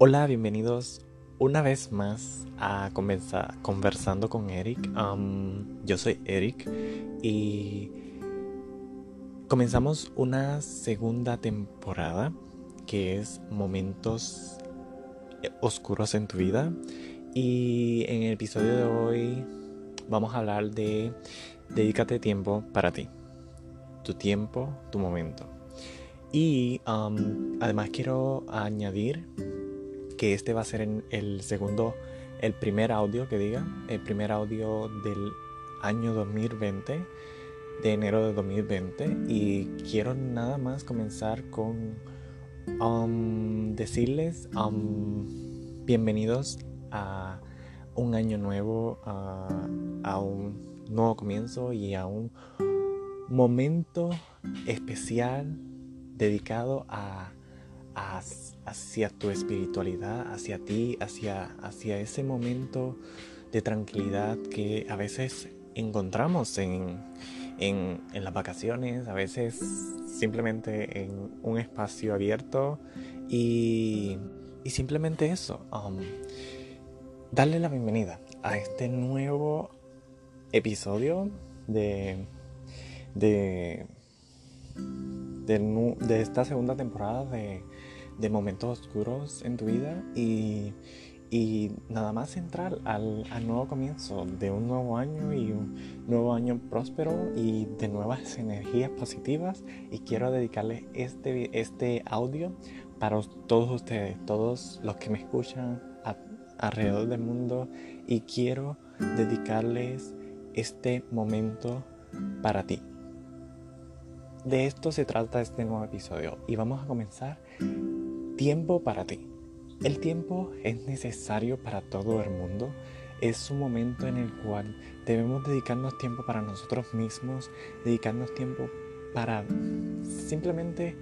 Hola, bienvenidos una vez más a Conversando con Eric. yo soy Eric y comenzamos una segunda temporada que es Momentos Oscuros en tu vida. Y en el episodio de hoy vamos a hablar de Dedícate tiempo para ti. Tu tiempo, tu momento. Y además quiero añadir que este va a ser el segundo, el primer audio que diga, el primer audio del año 2020, de enero de 2020. Y quiero nada más comenzar con um, decirles um, bienvenidos a un año nuevo, a un nuevo comienzo y a un momento especial dedicado a hacia tu espiritualidad, hacia ti, hacia, hacia ese momento de tranquilidad que a veces encontramos en, en, las vacaciones, a veces simplemente en un espacio abierto y, y simplemente eso, um, darle la bienvenida a este nuevo episodio de, de, de, de esta segunda temporada de de momentos oscuros en tu vida y, nada más entrar al, nuevo comienzo de un nuevo año y un nuevo año próspero y de nuevas energías positivas y quiero dedicarles este, este audio para todos ustedes, todos los que me escuchan alrededor del mundo y quiero dedicarles este momento para ti. De esto se trata este nuevo episodio y vamos a comenzar Tiempo para ti. El tiempo es necesario para todo el mundo. Es un momento en el cual debemos dedicarnos tiempo para nosotros mismos, dedicarnos tiempo para simplemente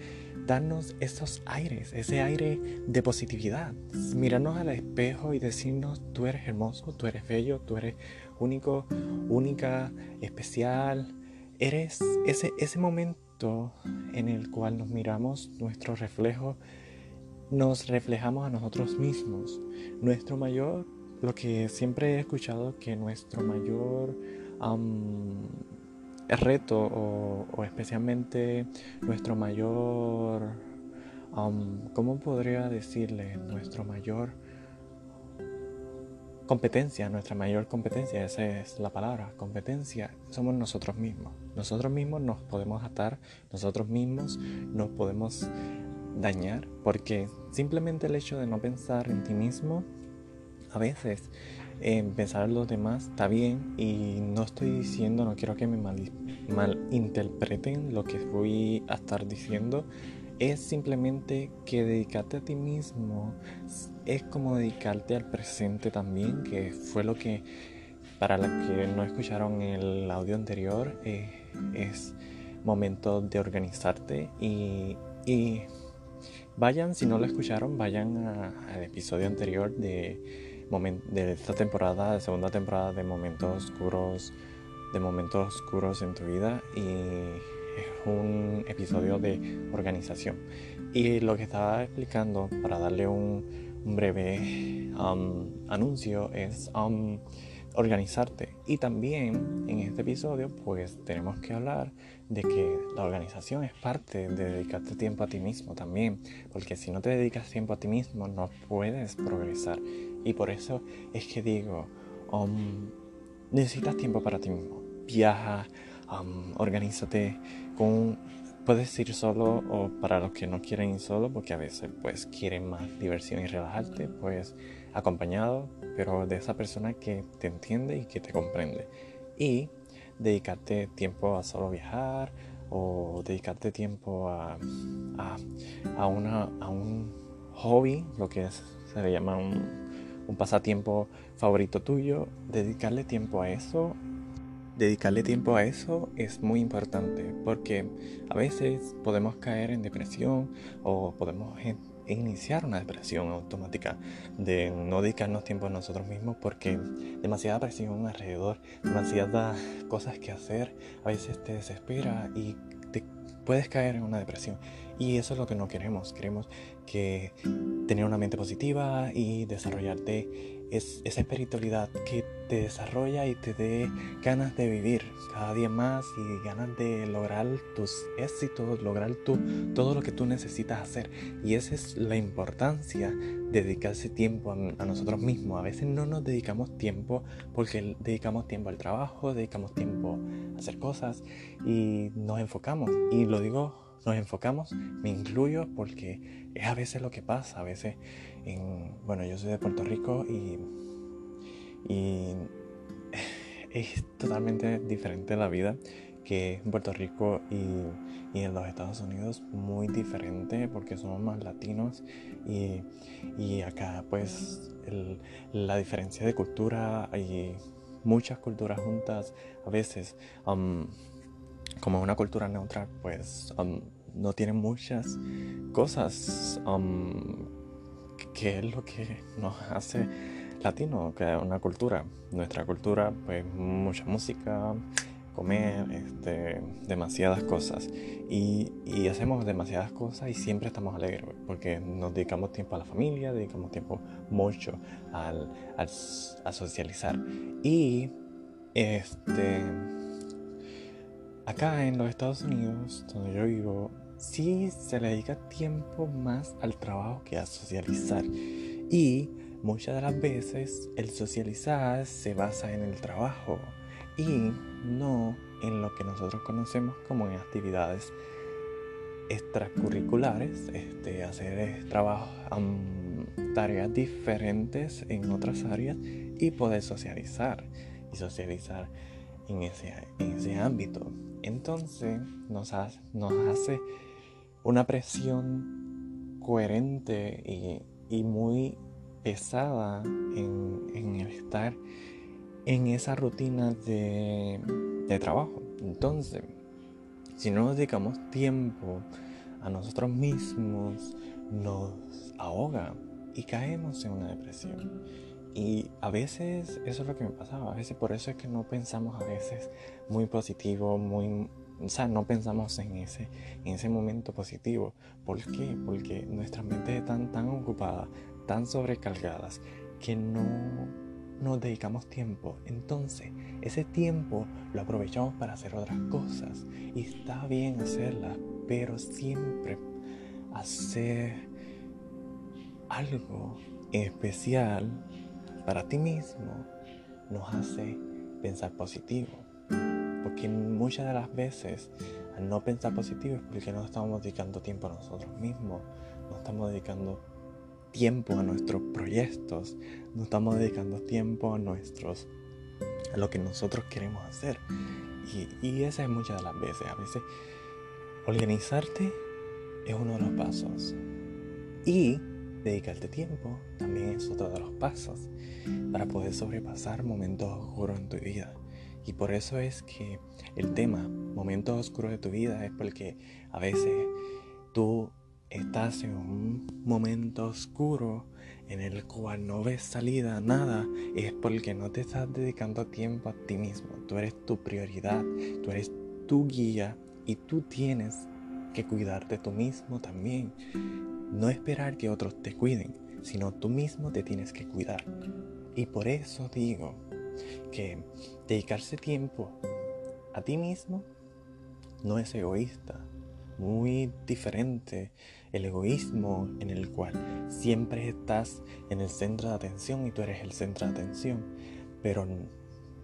darnos esos aires, ese aire de positividad. Mirarnos al espejo y decirnos, tú eres hermoso, tú eres bello, tú eres único, única, especial. Eres ese, ese momento en el cual nos miramos nuestro reflejo nos reflejamos a nosotros mismos. Nuestro mayor, lo que siempre he escuchado, que nuestro mayor reto o, especialmente nuestro mayor, ¿cómo podría decirle? Nuestro mayor competencia, nuestra mayor competencia, esa es la palabra, competencia, somos nosotros mismos. Nosotros mismos nos podemos atar, nosotros mismos nos podemos dañar, porque simplemente el hecho de no pensar en ti mismo, a veces en pensar en los demás está bien y no estoy diciendo, no quiero que me mal, malinterpreten lo que voy a estar diciendo, es simplemente que dedicarte a ti mismo es como dedicarte al presente también, que fue lo que para los que no escucharon el audio anterior eh, es momento de organizarte y, y Vayan, si no lo escucharon, vayan al episodio anterior de, de esta temporada, de segunda temporada de Momentos Oscuros, de Momentos Oscuros en tu vida y es un episodio de organización. Y lo que estaba explicando para darle un, breve um, anuncio es um, organizarte. Y también en este episodio pues tenemos que hablar de que la organización es parte de dedicarte tiempo a ti mismo también, porque si no te dedicas tiempo a ti mismo no puedes progresar. Y por eso es que digo, um, necesitas tiempo para ti mismo. Viaja, um, organízate. Puedes ir solo o para los que no quieren ir solo, porque a veces pues quieren más diversión y relajarte, pues acompañado, pero de esa persona que te entiende y que te comprende. Y dedicarte tiempo a solo viajar o dedicarte tiempo a, a, una, a un hobby, lo que se le llama un, un pasatiempo favorito tuyo, dedicarle tiempo a eso dedicarle tiempo a eso es muy importante porque a veces podemos caer en depresión o podemos e iniciar una depresión automática de no dedicarnos tiempo a nosotros mismos porque demasiada presión alrededor, demasiadas cosas que hacer, a veces te desespera y te puedes caer en una depresión. Y eso es lo que no queremos. Queremos que tener una mente positiva y desarrollarte es esa espiritualidad que te desarrolla y te dé ganas de vivir cada día más y ganas de lograr tus éxitos, lograr tu, todo lo que tú necesitas hacer. Y esa es la importancia de dedicarse tiempo a, a nosotros mismos. A veces no nos dedicamos tiempo porque dedicamos tiempo al trabajo, dedicamos tiempo a hacer cosas y nos enfocamos. Y lo digo nos enfocamos, me incluyo porque es a veces lo que pasa, a veces en, bueno, yo soy de Puerto Rico y, y es totalmente diferente la vida que en Puerto Rico y, y, en los Estados Unidos, muy diferente porque somos más latinos y, y acá pues la diferencia de cultura y muchas culturas juntas a veces um, como una cultura neutral pues um, no tiene muchas cosas um, que es lo que nos hace latino, que es una cultura. Nuestra cultura, pues mucha música, comer, este, demasiadas cosas. Y, y, hacemos demasiadas cosas y siempre estamos alegres porque nos dedicamos tiempo a la familia, dedicamos tiempo mucho al, al, a socializar. Y este, acá en los Estados Unidos, donde yo vivo, sí se le dedica tiempo más al trabajo que a socializar. Y muchas de las veces el socializar se basa en el trabajo y no en lo que nosotros conocemos como en actividades extracurriculares, este, hacer trabajo, tareas diferentes en otras áreas y poder socializar y socializar en ese, en ese ámbito. Entonces nos, nos hace una presión coherente y, muy pesada en, el estar en esa rutina de, de trabajo. Entonces, si no nos dedicamos tiempo a nosotros mismos, nos ahoga y caemos en una depresión. Y a veces eso es lo que me pasaba, a veces por eso es que no pensamos a veces muy positivo, muy o sea, no pensamos en ese, en ese momento positivo. ¿Por qué? Porque nuestras mentes están tan ocupadas, tan sobrecargadas, que no nos dedicamos tiempo. Entonces, ese tiempo lo aprovechamos para hacer otras cosas. Y está bien hacerlas, pero siempre hacer algo especial para ti mismo nos hace pensar positivo. Porque muchas de las veces al no pensar positivo es porque no estamos dedicando tiempo a nosotros mismos, no estamos dedicando tiempo a nuestros proyectos, no estamos dedicando tiempo a nuestros a lo que nosotros queremos hacer. Y, y esa es muchas de las veces. A veces organizarte es uno de los pasos. Y dedicarte tiempo también es otro de los pasos para poder sobrepasar momentos oscuros en tu vida. Y por eso es que el tema, momentos oscuros de tu vida, es porque a veces tú estás en un momento oscuro en el cual no ves salida, nada, es porque no te estás dedicando tiempo a ti mismo. Tú eres tu prioridad, tú eres tu guía y tú tienes que cuidarte tú mismo también. No esperar que otros te cuiden, sino tú mismo te tienes que cuidar. Y por eso digo, que dedicarse tiempo a ti mismo no es egoísta, muy diferente el egoísmo en el cual siempre estás en el centro de atención y tú eres el centro de atención, pero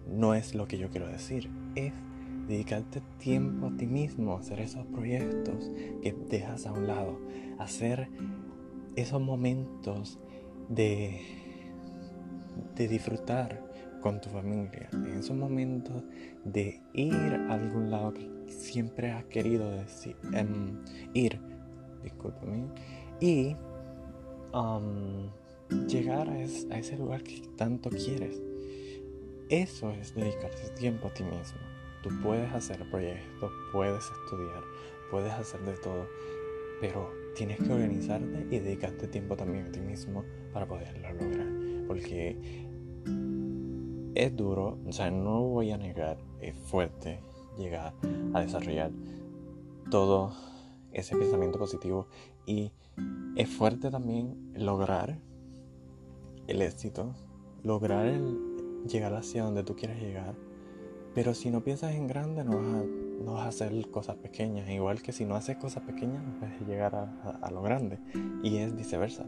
no es lo que yo quiero decir, es dedicarte tiempo a ti mismo, hacer esos proyectos que dejas a un lado, hacer esos momentos de, de disfrutar con tu familia, en esos momentos de ir a algún lado que siempre has querido decir, em, ir, discúlpame, y llegar a, ese lugar que tanto quieres. Eso es dedicarse tiempo a ti mismo. Tú puedes hacer proyectos, puedes estudiar, puedes hacer de todo, pero tienes que organizarte y dedicarte tiempo también a ti mismo para poderlo lograr. Porque es duro, o sea, no voy a negar, es fuerte llegar a desarrollar todo ese pensamiento positivo y es fuerte también lograr el éxito, lograr el llegar hacia donde tú quieres llegar. Pero si no piensas en grande, no vas a, no vas a hacer cosas pequeñas. Igual que si no haces cosas pequeñas, no puedes llegar a, a, lo grande. Y es viceversa.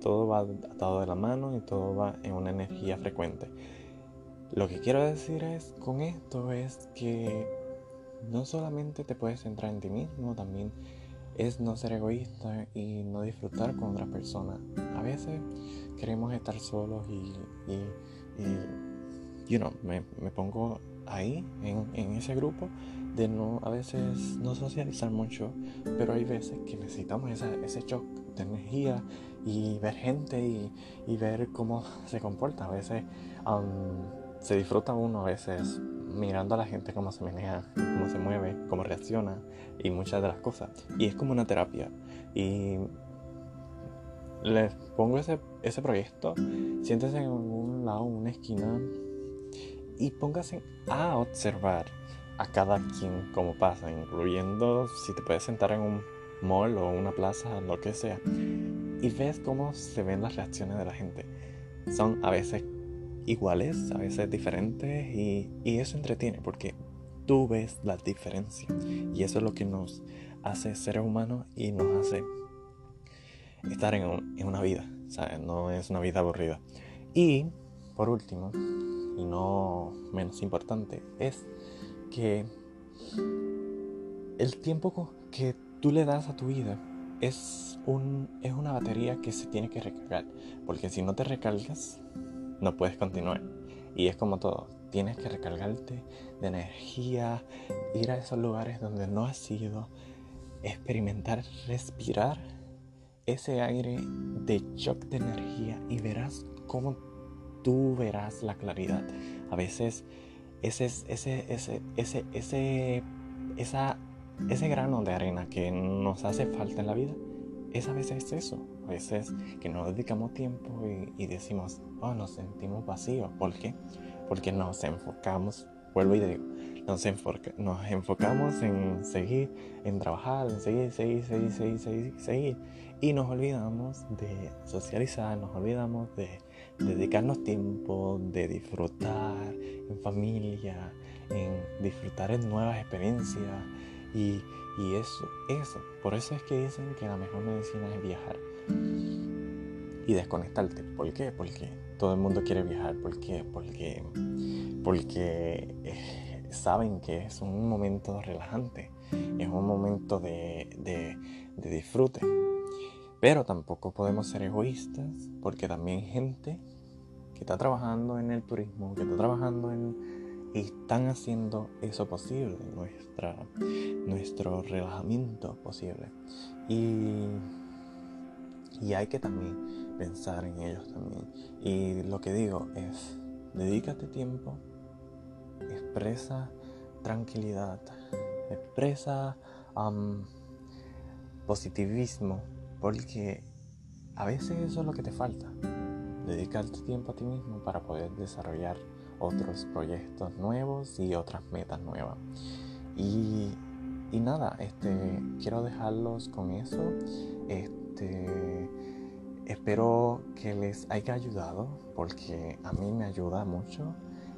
Todo va atado de la mano y todo va en una energía frecuente. Lo que quiero decir es con esto es que no solamente te puedes centrar en ti mismo, también es no ser egoísta y no disfrutar con otras personas. A veces queremos estar solos y, y, y you know, me, me, pongo ahí en, en, ese grupo de no a veces no socializar mucho, pero hay veces que necesitamos esa, ese shock de energía y ver gente y, y ver cómo se comporta. A veces um, se disfruta uno, a veces mirando a la gente cómo se menea, cómo se mueve, cómo reacciona y muchas de las cosas. Y es como una terapia. Y les pongo ese, ese proyecto, siéntese en un lado, una esquina y póngase a observar a cada quien cómo pasa, incluyendo si te puedes sentar en un mall o una plaza, lo que sea, y ves cómo se ven las reacciones de la gente. Son a veces iguales, a veces diferentes y, y eso entretiene porque tú ves la diferencia y eso es lo que nos hace ser humanos y nos hace estar en, en una vida, ¿sabes? No es una vida aburrida. Y por último, y no menos importante, es que el tiempo que tú le das a tu vida es, un, es una batería que se tiene que recargar. Porque si no te recargas, no puedes continuar. Y es como todo, tienes que recargarte de energía, ir a esos lugares donde no has ido, experimentar, respirar ese aire de shock de energía y verás cómo tú verás la claridad. A veces ese, ese, ese, ese, ese, esa, ese grano de arena que nos hace falta en la vida, es a veces eso. A veces que nos dedicamos tiempo y, decimos, oh, nos sentimos vacíos. ¿Por qué? Porque nos enfocamos, vuelvo y digo, nos, nos enfocamos en seguir, en trabajar, en seguir, seguir, seguir, seguir, seguir, seguir. Y nos olvidamos de socializar, nos olvidamos de dedicarnos tiempo, de disfrutar en familia, en disfrutar en nuevas experiencias. Y, eso, eso, por eso es que dicen que la mejor medicina es viajar y desconectarte. ¿Por qué? Porque todo el mundo quiere viajar. ¿Por? Porque, porque eh, saben que es un momento relajante, es un momento de, de, de disfrute. Pero tampoco podemos ser egoístas porque también gente que está trabajando en el turismo, que está trabajando en... Están haciendo eso posible, nuestra, nuestro relajamiento posible. Y y hay que también pensar en ellos también. Y lo que digo es, dedícate tiempo, expresa tranquilidad, expresa positivismo, porque a veces eso es lo que te falta. Dedicarte tiempo a ti mismo para poder desarrollar otros proyectos nuevos y otras metas nuevas. Y, y nada, este, quiero dejarlos con eso. Este, espero que les haya ayudado porque a mí me ayuda mucho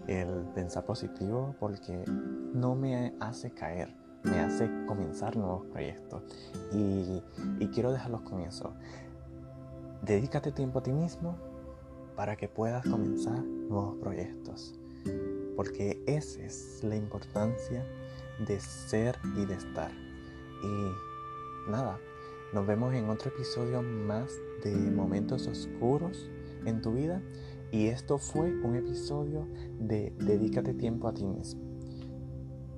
el pensar positivo porque no me hace caer, me hace comenzar nuevos proyectos. Y, y quiero dejarlos con eso. Dedícate tiempo a ti mismo para que puedas comenzar nuevos proyectos. Porque esa es la importancia de ser y de estar. Y nada, nos vemos en otro episodio más de Momentos Oscuros en tu vida. Y esto fue un episodio de Dedícate tiempo a ti mismo.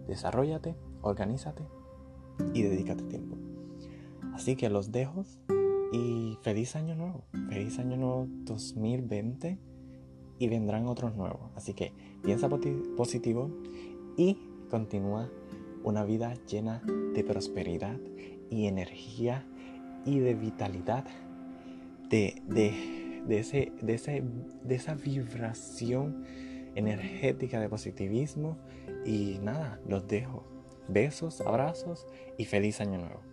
Desarrollate, organízate y dedícate tiempo. Así que los dejo y feliz año nuevo. Feliz año nuevo 2020 y vendrán otros nuevos. Así que piensa positivo y continúa una vida llena de prosperidad y energía y de vitalidad, de, de, ese, de, ese, de esa vibración energética de positivismo. Y nada, los dejo. Besos, abrazos y feliz año nuevo.